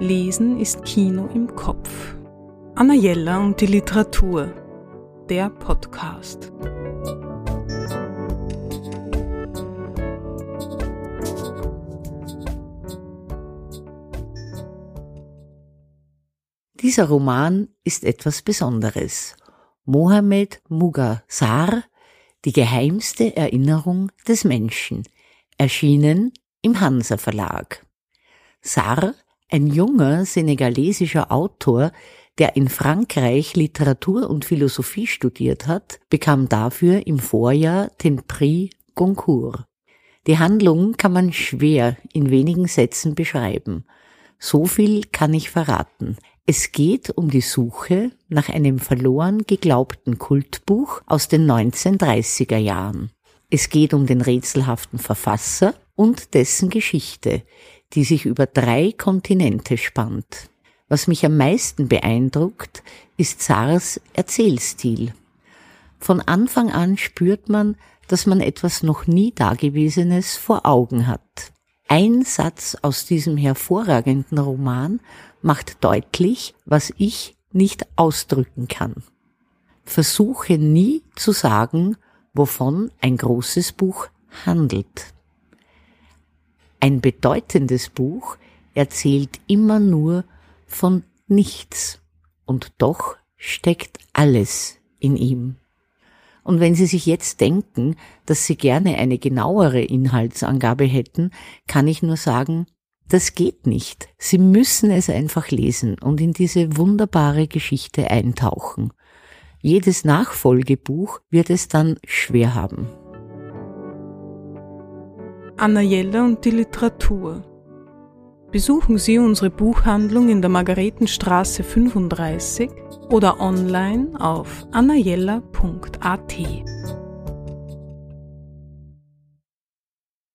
Lesen ist Kino im Kopf. Anna Jella und die Literatur. Der Podcast. Dieser Roman ist etwas Besonderes. Mohammed Mughal Sar, die geheimste Erinnerung des Menschen, erschienen im Hansa Verlag. Sar, ein junger senegalesischer Autor, der in Frankreich Literatur und Philosophie studiert hat, bekam dafür im Vorjahr den Prix Goncourt. Die Handlung kann man schwer in wenigen Sätzen beschreiben. So viel kann ich verraten. Es geht um die Suche nach einem verloren geglaubten Kultbuch aus den 1930er Jahren. Es geht um den rätselhaften Verfasser und dessen Geschichte, die sich über drei Kontinente spannt. Was mich am meisten beeindruckt, ist Sars Erzählstil. Von Anfang an spürt man, dass man etwas noch nie Dagewesenes vor Augen hat. Ein Satz aus diesem hervorragenden Roman macht deutlich, was ich nicht ausdrücken kann. Versuche nie zu sagen, wovon ein großes Buch handelt. Ein bedeutendes Buch erzählt immer nur von nichts und doch steckt alles in ihm. Und wenn Sie sich jetzt denken, dass Sie gerne eine genauere Inhaltsangabe hätten, kann ich nur sagen, das geht nicht. Sie müssen es einfach lesen und in diese wunderbare Geschichte eintauchen. Jedes Nachfolgebuch wird es dann schwer haben. Anna Jelle und die Literatur. Besuchen Sie unsere Buchhandlung in der Margaretenstraße 35 oder online auf annajella.at.